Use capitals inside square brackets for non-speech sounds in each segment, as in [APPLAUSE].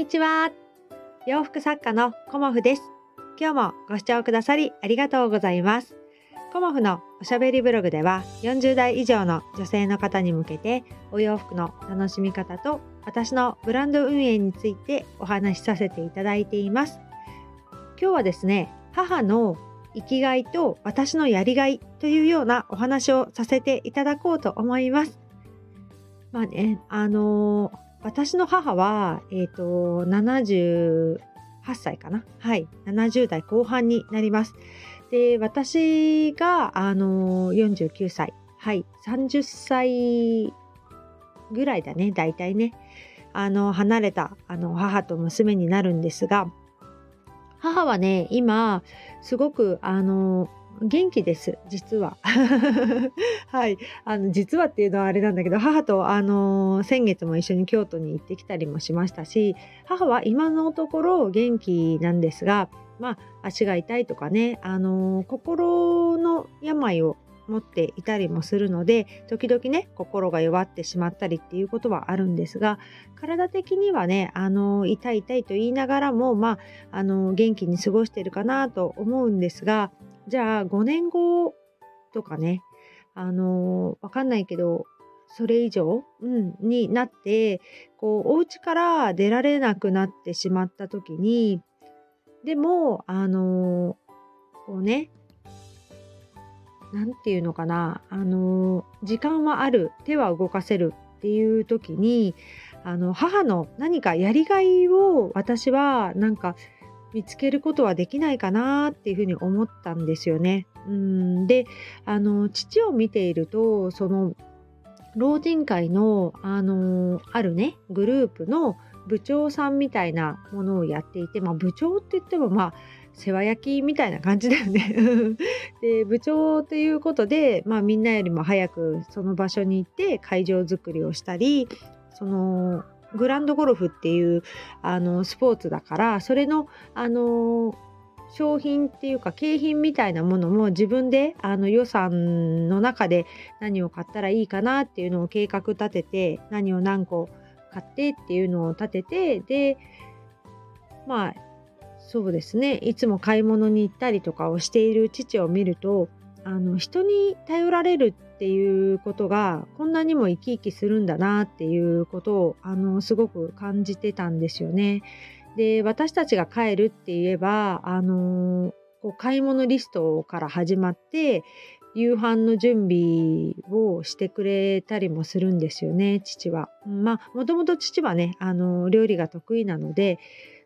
にちは。洋服作家のコモフです。今日もご視聴くださりありがとうございます。コモフのおしゃべりブログでは40代以上の女性の方に向けてお洋服の楽しみ方と私のブランド運営についてお話しさせていただいています。今日はですね、母の生きがいと私のやりがいというようなお話をさせていただこうと思います。まあね、あのー私の母は、えっ、ー、と、78歳かな。はい。70代後半になります。で、私が、あの、49歳。はい。30歳ぐらいだね。大体ね。あの、離れた、あの、母と娘になるんですが、母はね、今、すごく、あの、元気です、実は。[LAUGHS] はい。あの、実はっていうのはあれなんだけど、母と、あのー、先月も一緒に京都に行ってきたりもしましたし、母は今のところ元気なんですが、まあ、足が痛いとかね、あのー、心の病を持っていたりもするので時々ね心が弱ってしまったりっていうことはあるんですが体的にはねあの痛い痛いと言いながらもまああの元気に過ごしてるかなと思うんですがじゃあ5年後とかね、あのー、わかんないけど、それ以上、うん、になって、こう、お家から出られなくなってしまった時に、でも、あのー、こうね、なんていうのかな、あのー、時間はある、手は動かせるっていう時に、あの、母の何かやりがいを私はなんか見つけることはできないかなっていうふうに思ったんですよね。うんであの父を見ているとその老人会のあのあるねグループの部長さんみたいなものをやっていて、まあ、部長って言ってもまあ世話焼きみたいな感じだよね [LAUGHS] で部長っていうことで、まあ、みんなよりも早くその場所に行って会場づくりをしたりそのグランドゴルフっていうあのスポーツだからそれのあの商品っていうか景品みたいなものも自分であの予算の中で何を買ったらいいかなっていうのを計画立てて何を何個買ってっていうのを立ててでまあそうですね。いつも買い物に行ったりとかをしている父を見るとあの人に頼られるっていうことがこんなにも生き生きするんだなっていうことをあのすごく感じてたんですよね。で私たちが帰るって言えばあのこう買い物リストから始まって夕飯の準備をしてくれたりもするんですよね父は。まあもともと父はねあの料理が得意なので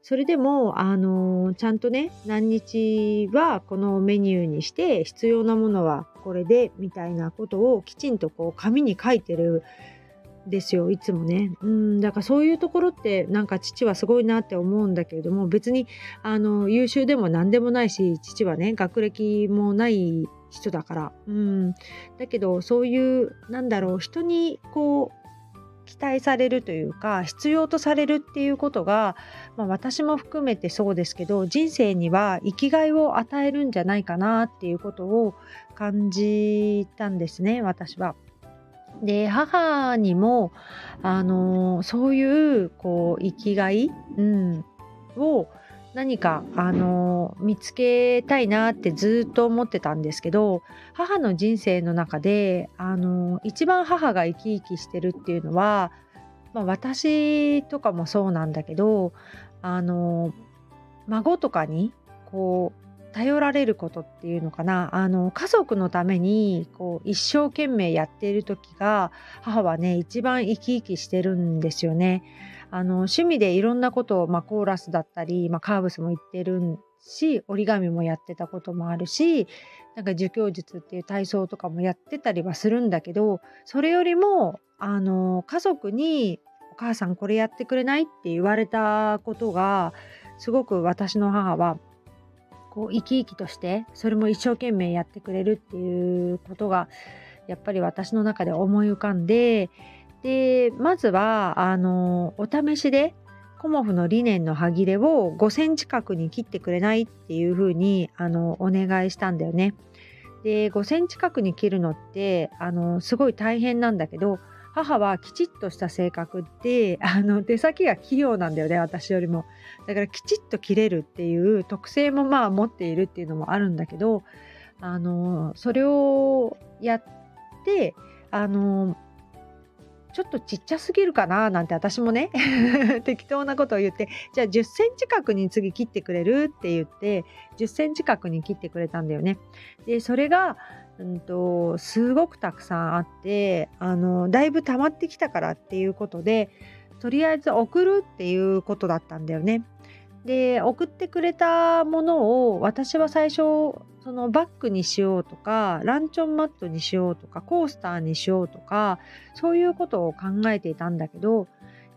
それでも、あのちゃんとね、何日はこのメニューにして、必要なものはこれで、みたいなことをきちんとこう紙に書いてるんですよいつもね。うんだからそういうところってなんか父はすごいなって思うんだけれども別にあの優秀でも何でもないし父はね学歴もない人だから。うん。だけどそういうなんだろう人にこう期待されるというか必要とされるっていうことが、まあ、私も含めてそうですけど人生には生きがいを与えるんじゃないかなっていうことを感じたんですね私は。で母にもあのそういうこう生きがい、うん、を何か、あの見つけたいなってずっと思ってたんですけど母の人生の中で、あの一番母が生き生きしてるっていうのは、まあ、私とかもそうなんだけど、あの孫とかにこう頼られることっていうのかなあの家族のためにこう一生懸命やっている時が母はね一番生き生きしてるんですよね。あの趣味でいろんなことを、まあ、コーラスだったり、まあ、カーブスも行ってるし折り紙もやってたこともあるしなんか儒教術っていう体操とかもやってたりはするんだけどそれよりもあの家族に「お母さんこれやってくれない?」って言われたことがすごく私の母はこう生き生きとしてそれも一生懸命やってくれるっていうことがやっぱり私の中で思い浮かんででまずはあのお試しでコモフのリネンの端切れを5センチ角に切ってくれないっていうふうにあのお願いしたんだよね。で5センチ角に切るのってあのすごい大変なんだけど母はきちっとした性格であの手先が器用なんだよね私よりもだからきちっと切れるっていう特性もまあ持っているっていうのもあるんだけどあのそれをやってあのちょっとちっちゃすぎるかななんて私もね [LAUGHS] 適当なことを言ってじゃあ10センチ角に次切ってくれるって言って10センチ角に切ってくれたんだよね。でそれがうんと、すごくたくさんあってあのだいぶ溜まってきたからっていうことでとりあえず送るっていうことだったんだよね。で送ってくれたものを私は最初そのバッグにしようとかランチョンマットにしようとかコースターにしようとかそういうことを考えていたんだけど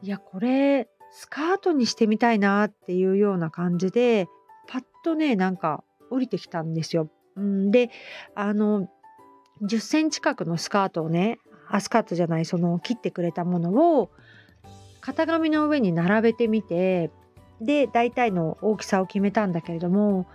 いやこれスカートにしてみたいなっていうような感じでパッとねなんか降りてきたんですよ。ん、であの10センチ角のスカートをねあスカートじゃないその切ってくれたものを型紙の上に並べてみてで大体の大きさを決めたんだけれども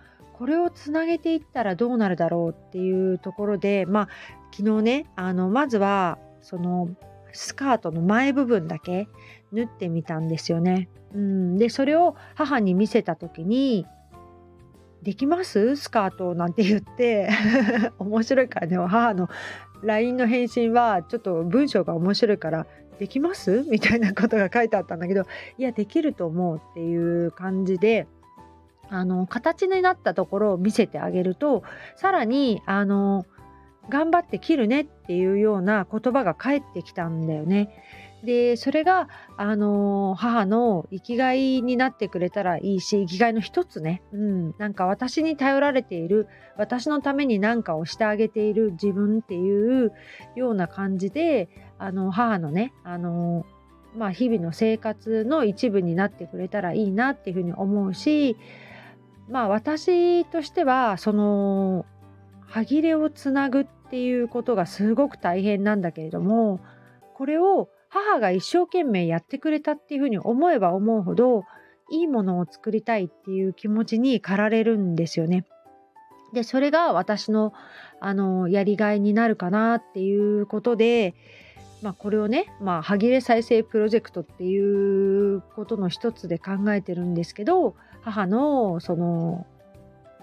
これをつなげていったらどうなるだろうっていうところでまあ昨日ねあのまずはそのスカートの前部分だけ縫ってみたんですよね。うん、でそれを母に見せた時にできます？スカートなんて言って [LAUGHS] 面白いからね母の LINE の返信はちょっと文章が面白いからできます？みたいなことが書いてあったんだけどいやできると思うっていう感じであの形になったところを見せてあげるとさらにあの頑張って切るねっていうような言葉が返ってきたんだよね。でそれが、あの母の生きがいになってくれたらいいし生きがいの一つね、うん、なんか私に頼られている私のために何かをしてあげている自分っていうような感じであの母のね、あのまあ、日々の生活の一部になってくれたらいいなっていうふうに思うしまあ私としてはその歯切れをつなぐっていうことがすごく大変なんだけれどもこれを母が一生懸命やってくれたっていうふうに思えば思うほどいいものを作りたいっていう気持ちに駆られるんですよね。でそれが私のあのやりがいになるかなっていうことで、まあ、これをね、まあ、歯切れ再生プロジェクトっていうことの一つで考えてるんですけど母のその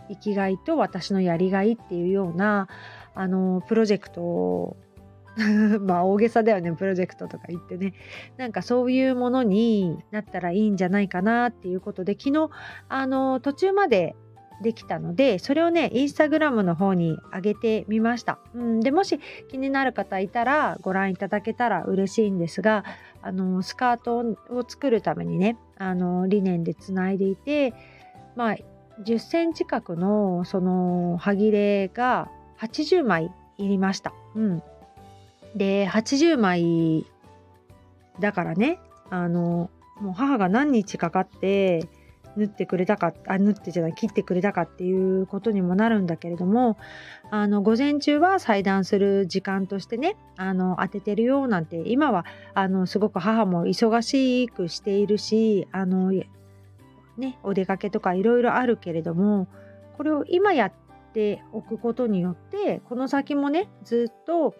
生きがいと私のやりがいっていうようなあのプロジェクト [LAUGHS] まあ大げさだよねプロジェクトとか言ってね。なんかそういうものになったらいいんじゃないかなっていうことで昨日あの途中までできたのでそれをねインスタグラムの方に上げてみました、うん、でもし気になる方いたらご覧いただけたら嬉しいんですがあのスカートを作るためにねあの理念でつないでいてまあ10センチ角のその歯切れが80枚いりました。うん、で80枚だからねあのもう母が何日かかって縫ってくれたかあ縫ってじゃない切ってくれたかっていうことにもなるんだけれどもあの午前中は裁断する時間としてねあの当ててるよなんて今はあのすごく母も忙しくしているしあのねお出かけとかいろいろあるけれどもこれを今やっておくことによってこの先もねずっと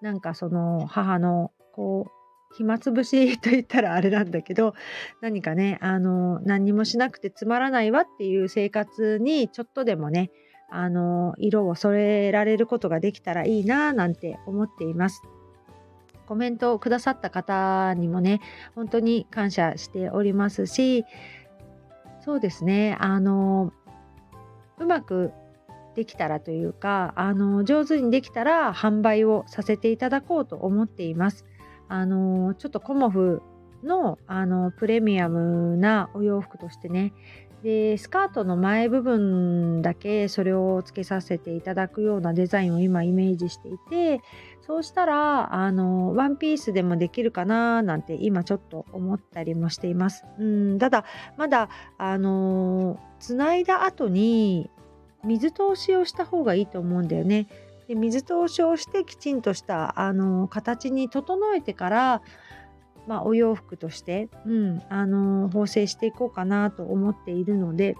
なんかその母のこう暇つぶしと言ったらあれなんだけど何かねあの何にもしなくてつまらないわっていう生活にちょっとでもねあの色を添えられることができたらいいななんて思っています。コメントをくださった方にもね本当に感謝しておりますしそうですねあのうまくできたらというかあの上手にできたら販売をさせていただこうと思っています。あのちょっとコモフのあのプレミアムなお洋服としてねでスカートの前部分だけそれをつけさせていただくようなデザインを今イメージしていてそうしたらあのワンピースでもできるかななんて今ちょっと思ったりもしています。うんただまだあのつないだ後に水通しをした方がいいと思うんだよね。で水通しをしてきちんとしたあの形に整えてから、まあ、お洋服として、うん、あの縫製していこうかなと思っているので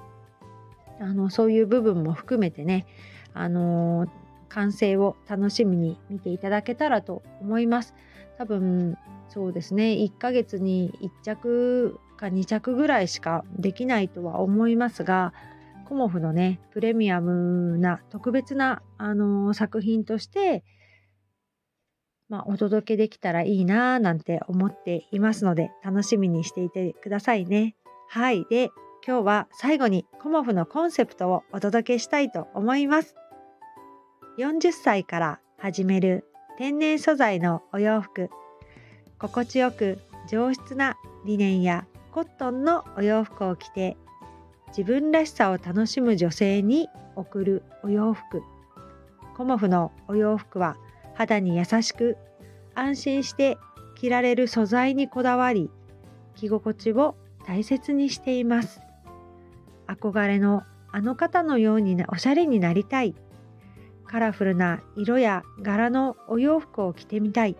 あのそういう部分も含めてねあの完成を楽しみに見ていただけたらと思います。多分そうですね1ヶ月に1着か2着ぐらいしかできないとは思いますがコモフのねプレミアムな特別な、あのー、作品として、まあ、お届けできたらいいなぁなんて思っていますので楽しみにしていてくださいね。はい。で、今日は最後にコモフのコンセプトをお届けしたいと思います。40歳から始める天然素材のお洋服心地よく上質なリネンやコットンのお洋服を着て自分らしさを楽しむ女性に贈るお洋服。コモフのお洋服は肌に優しく安心して着られる素材にこだわり着心地を大切にしています。憧れのあの方のようにおしゃれになりたい。カラフルな色や柄のお洋服を着てみたい。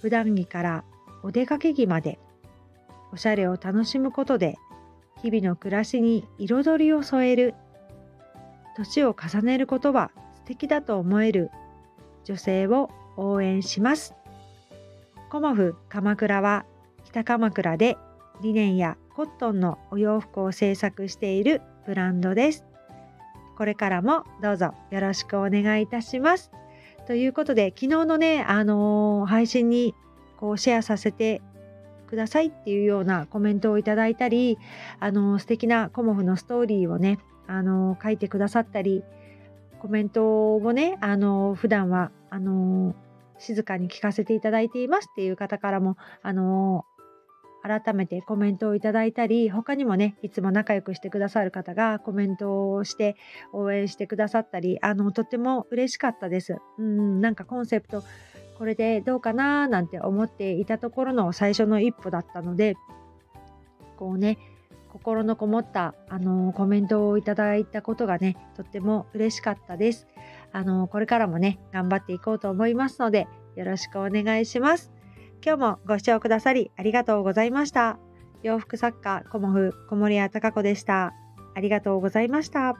普段着からお出かけ着まで、おしゃれを楽しむことで、日々の暮らしに彩りを添える。年を重ねることは素敵だと思える女性を応援します。コモフ鎌倉は北鎌倉でリネンやコットンのお洋服を制作しているブランドです。これからもどうぞよろしくお願いいたします。ということで、昨日のね、あのー、配信にこうシェアさせてくださいっていうようなコメントをいただいたり、あの、素敵なコモフのストーリーをね、あの、書いてくださったり、コメントをね、あの、普段は、あの静かに聞かせていただいていますっていう方からも、あの改めてコメントをいただいたり、他にもね、いつも仲良くしてくださる方がコメントをして応援してくださったり、あの、とっても嬉しかったです。うん、なんかコンセプト、これでどうかななんて思っていたところの最初の一歩だったので、こうね、心のこもったあのコメントをいただいたことがね、とっても嬉しかったです。あの、これからもね、頑張っていこうと思いますので、よろしくお願いします。今日もご視聴くださりありがとうございました。洋服作家、コモフ、小森屋隆子でした。ありがとうございました。